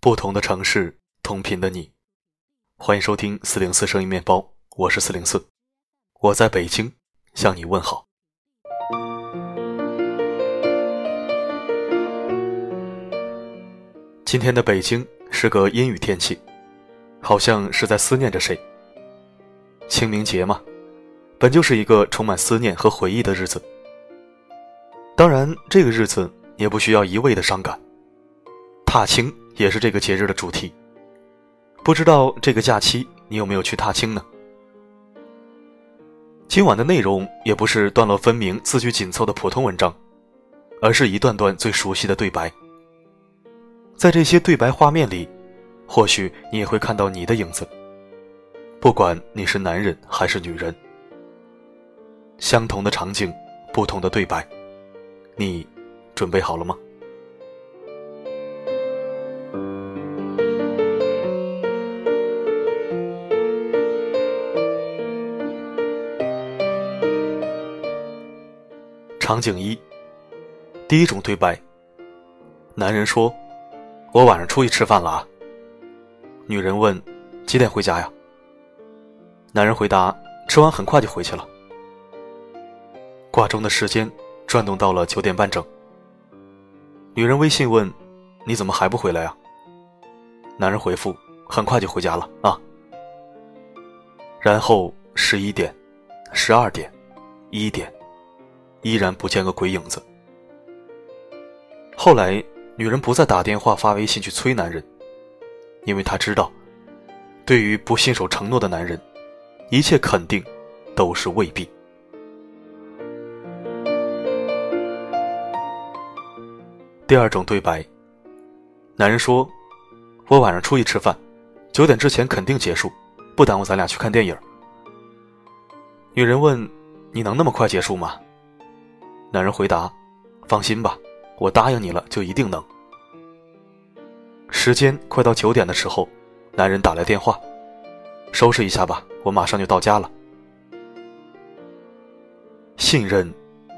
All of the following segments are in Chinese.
不同的城市，同频的你，欢迎收听四零四声音面包，我是四零四，我在北京向你问好。今天的北京是个阴雨天气，好像是在思念着谁。清明节嘛，本就是一个充满思念和回忆的日子。当然，这个日子也不需要一味的伤感。踏青也是这个节日的主题。不知道这个假期你有没有去踏青呢？今晚的内容也不是段落分明、字句紧凑的普通文章，而是一段段最熟悉的对白。在这些对白画面里，或许你也会看到你的影子。不管你是男人还是女人，相同的场景，不同的对白，你准备好了吗？场景一，第一种对白。男人说：“我晚上出去吃饭了啊。”女人问：“几点回家呀？”男人回答：“吃完很快就回去了。”挂钟的时间转动到了九点半整。女人微信问：“你怎么还不回来呀？”男人回复：“很快就回家了啊。”然后十一点、十二点、一点，依然不见个鬼影子。后来，女人不再打电话发微信去催男人，因为她知道，对于不信守承诺的男人。一切肯定都是未必。第二种对白，男人说：“我晚上出去吃饭，九点之前肯定结束，不耽误咱俩去看电影。”女人问：“你能那么快结束吗？”男人回答：“放心吧，我答应你了，就一定能。”时间快到九点的时候，男人打来电话。收拾一下吧，我马上就到家了。信任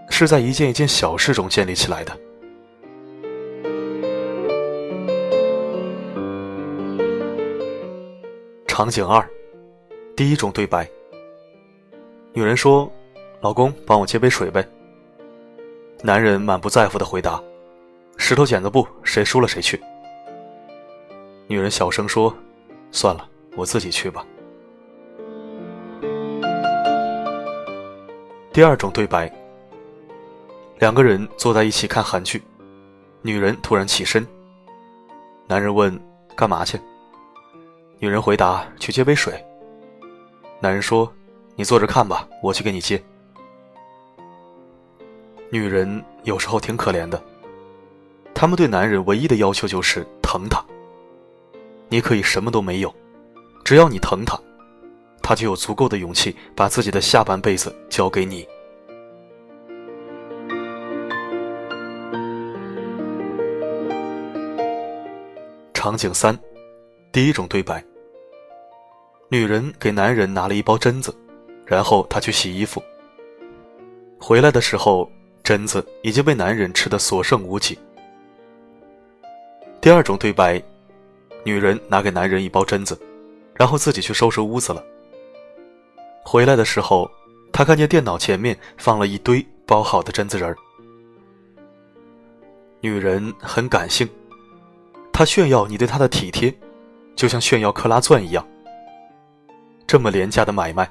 是在一件一件小事中建立起来的。场景二，第一种对白。女人说：“老公，帮我接杯水呗。”男人满不在乎的回答：“石头剪子布，谁输了谁去。”女人小声说：“算了，我自己去吧。”第二种对白，两个人坐在一起看韩剧，女人突然起身，男人问：“干嘛去？”女人回答：“去接杯水。”男人说：“你坐着看吧，我去给你接。”女人有时候挺可怜的，她们对男人唯一的要求就是疼他。你可以什么都没有，只要你疼他。他就有足够的勇气把自己的下半辈子交给你。场景三，第一种对白。女人给男人拿了一包榛子，然后他去洗衣服。回来的时候，榛子已经被男人吃得所剩无几。第二种对白，女人拿给男人一包榛子，然后自己去收拾屋子了。回来的时候，他看见电脑前面放了一堆包好的榛子仁儿。女人很感性，她炫耀你对她的体贴，就像炫耀克拉钻一样。这么廉价的买卖，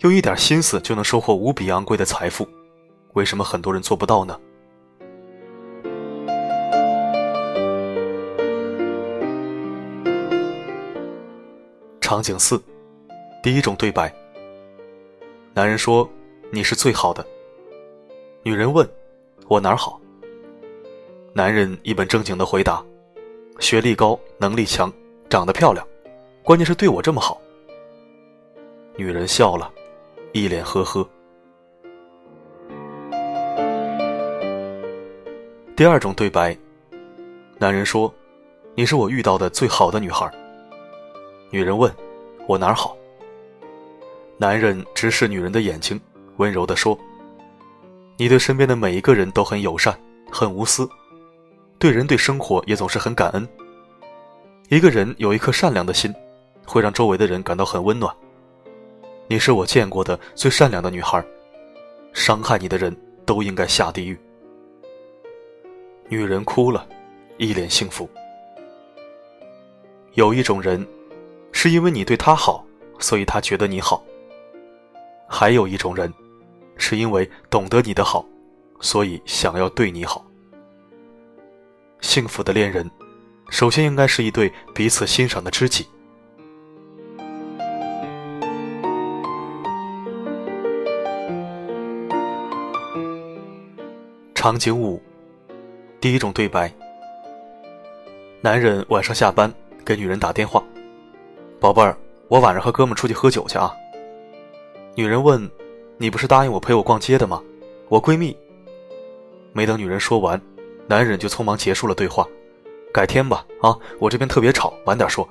用一点心思就能收获无比昂贵的财富，为什么很多人做不到呢？场景四，第一种对白。男人说：“你是最好的。”女人问：“我哪儿好？”男人一本正经的回答：“学历高，能力强，长得漂亮，关键是对我这么好。”女人笑了，一脸呵呵。第二种对白，男人说：“你是我遇到的最好的女孩。”女人问：“我哪儿好？”男人直视女人的眼睛，温柔地说：“你对身边的每一个人都很友善，很无私，对人对生活也总是很感恩。一个人有一颗善良的心，会让周围的人感到很温暖。你是我见过的最善良的女孩，伤害你的人都应该下地狱。女人哭了，一脸幸福。有一种人，是因为你对他好，所以他觉得你好；还有一种人，是因为懂得你的好，所以想要对你好。幸福的恋人。首先应该是一对彼此欣赏的知己。场景五，第一种对白：男人晚上下班给女人打电话：“宝贝儿，我晚上和哥们出去喝酒去啊。”女人问：“你不是答应我陪我逛街的吗？”我闺蜜。没等女人说完，男人就匆忙结束了对话。改天吧，啊，我这边特别吵，晚点说。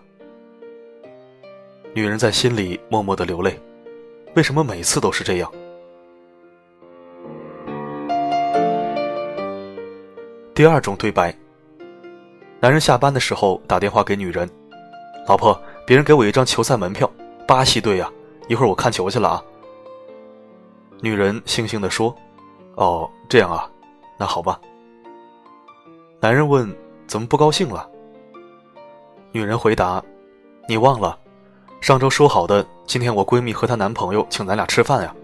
女人在心里默默的流泪，为什么每次都是这样？第二种对白。男人下班的时候打电话给女人：“老婆，别人给我一张球赛门票，巴西队呀，一会儿我看球去了啊。”女人悻悻的说：“哦，这样啊，那好吧。”男人问。怎么不高兴了？女人回答：“你忘了，上周说好的，今天我闺蜜和她男朋友请咱俩吃饭呀。”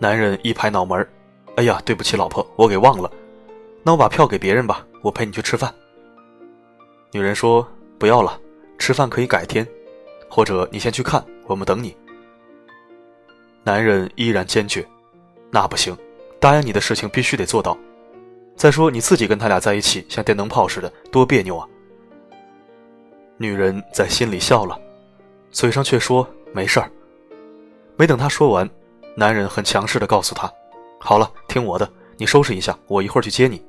男人一拍脑门哎呀，对不起，老婆，我给忘了。那我把票给别人吧，我陪你去吃饭。”女人说：“不要了，吃饭可以改天，或者你先去看，我们等你。”男人依然坚决：“那不行，答应你的事情必须得做到。”再说你自己跟他俩在一起像电灯泡似的，多别扭啊！女人在心里笑了，嘴上却说没事儿。没等她说完，男人很强势的告诉她：“好了，听我的，你收拾一下，我一会儿去接你。”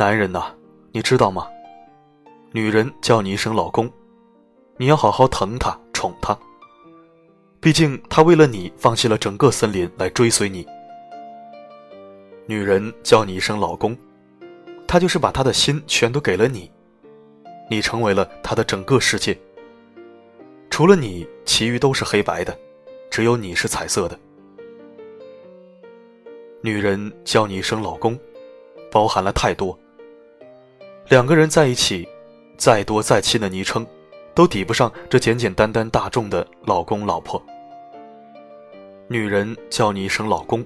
男人呐，你知道吗？女人叫你一声老公，你要好好疼她，宠她。毕竟，她为了你放弃了整个森林来追随你。女人叫你一声老公，他就是把他的心全都给了你，你成为了他的整个世界。除了你，其余都是黑白的，只有你是彩色的。女人叫你一声老公，包含了太多。两个人在一起，再多再亲的昵称。都抵不上这简简单单大众的老公老婆。女人叫你一声老公，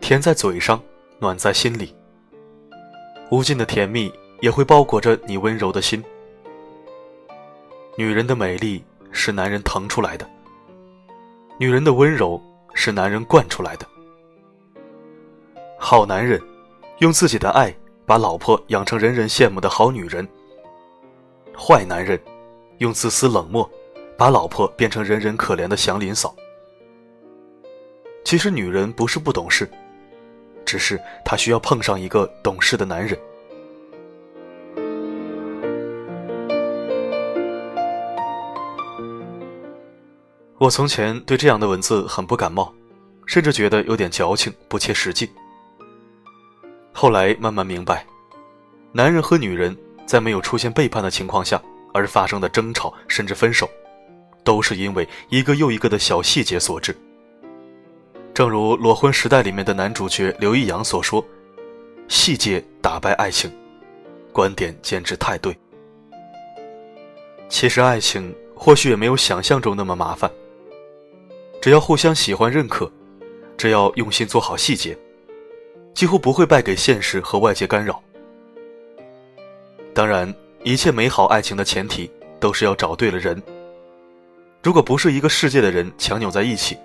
甜在嘴上，暖在心里。无尽的甜蜜也会包裹着你温柔的心。女人的美丽是男人疼出来的，女人的温柔是男人惯出来的。好男人，用自己的爱把老婆养成人人羡慕的好女人。坏男人。用自私冷漠，把老婆变成人人可怜的祥林嫂。其实女人不是不懂事，只是她需要碰上一个懂事的男人。我从前对这样的文字很不感冒，甚至觉得有点矫情、不切实际。后来慢慢明白，男人和女人在没有出现背叛的情况下。而发生的争吵甚至分手，都是因为一个又一个的小细节所致。正如《裸婚时代》里面的男主角刘易阳所说：“细节打败爱情。”观点简直太对。其实爱情或许也没有想象中那么麻烦，只要互相喜欢、认可，只要用心做好细节，几乎不会败给现实和外界干扰。当然。一切美好爱情的前提都是要找对了人。如果不是一个世界的人强扭在一起，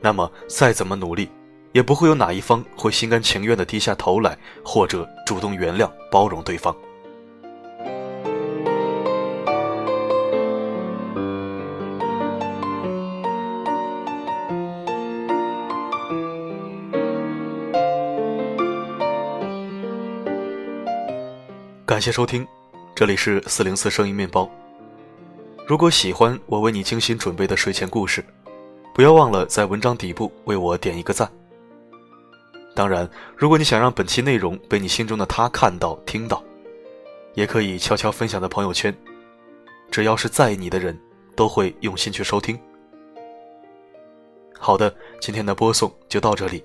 那么再怎么努力，也不会有哪一方会心甘情愿地低下头来，或者主动原谅、包容对方。感谢收听。这里是四零四声音面包。如果喜欢我为你精心准备的睡前故事，不要忘了在文章底部为我点一个赞。当然，如果你想让本期内容被你心中的他看到、听到，也可以悄悄分享在朋友圈。只要是在意你的人，都会用心去收听。好的，今天的播送就到这里，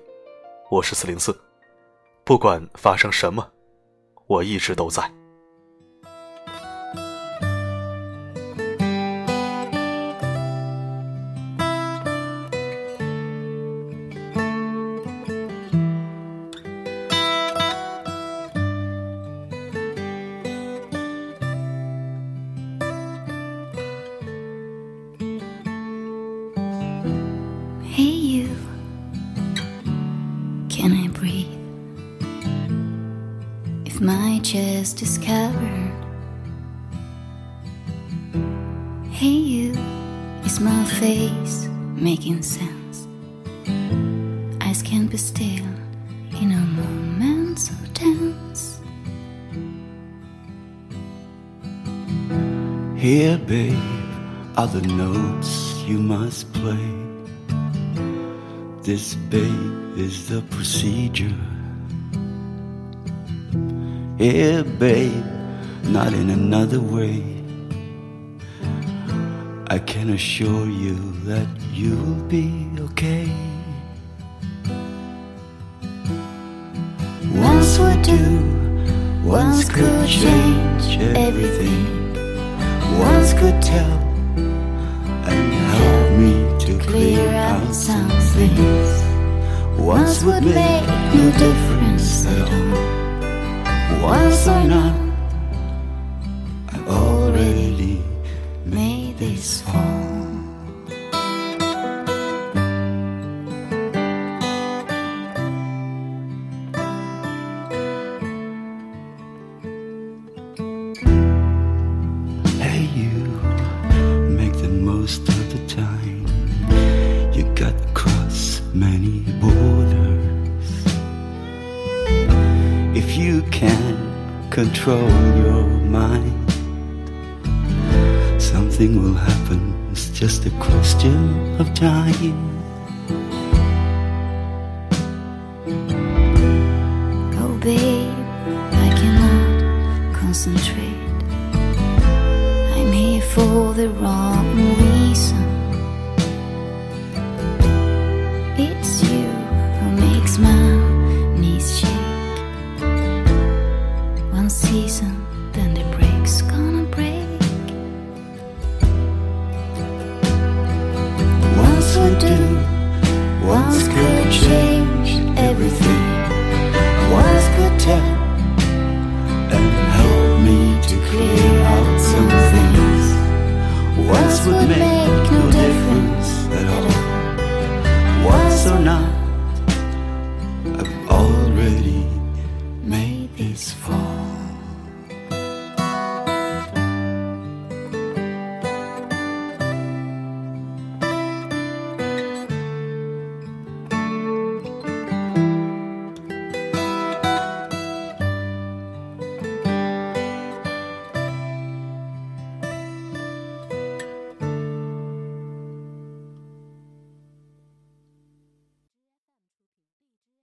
我是四零四，不管发生什么，我一直都在。My chest is covered. Hey, you, is my face making sense? Eyes can't be still in a moment so tense. Here, babe, are the notes you must play. This, babe, is the procedure. Here, babe, not in another way. I can assure you that you'll be okay. Once would do, once could change everything. Once could tell Clear out some things. Once would make no difference at all. Once or not, I already made this fall. Hey, you make the most of the time. You got to cross many borders. If you can't control your mind, something will happen. It's just a question of time. Oh, babe, I cannot concentrate. I'm here for the wrong reason. undo. Once could change everything. Once could tell and help me to clear out some things. Once would make.